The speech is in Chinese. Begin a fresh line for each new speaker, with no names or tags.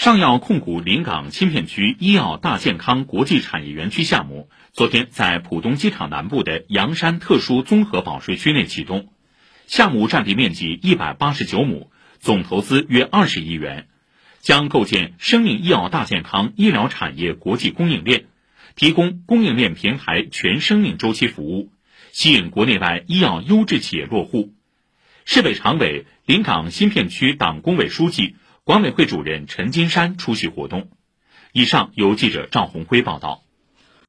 上药控股临港新片区医药大健康国际产业园区项目昨天在浦东机场南部的洋山特殊综合保税区内启动，项目占地面积一百八十九亩，总投资约二十亿元，将构建生命医药大健康医疗产业国际供应链，提供供应链平台全生命周期服务，吸引国内外医药优质企业落户。市委常委、临港新片区党工委书记。管委会主任陈金山出席活动。以上由记者赵红辉报道。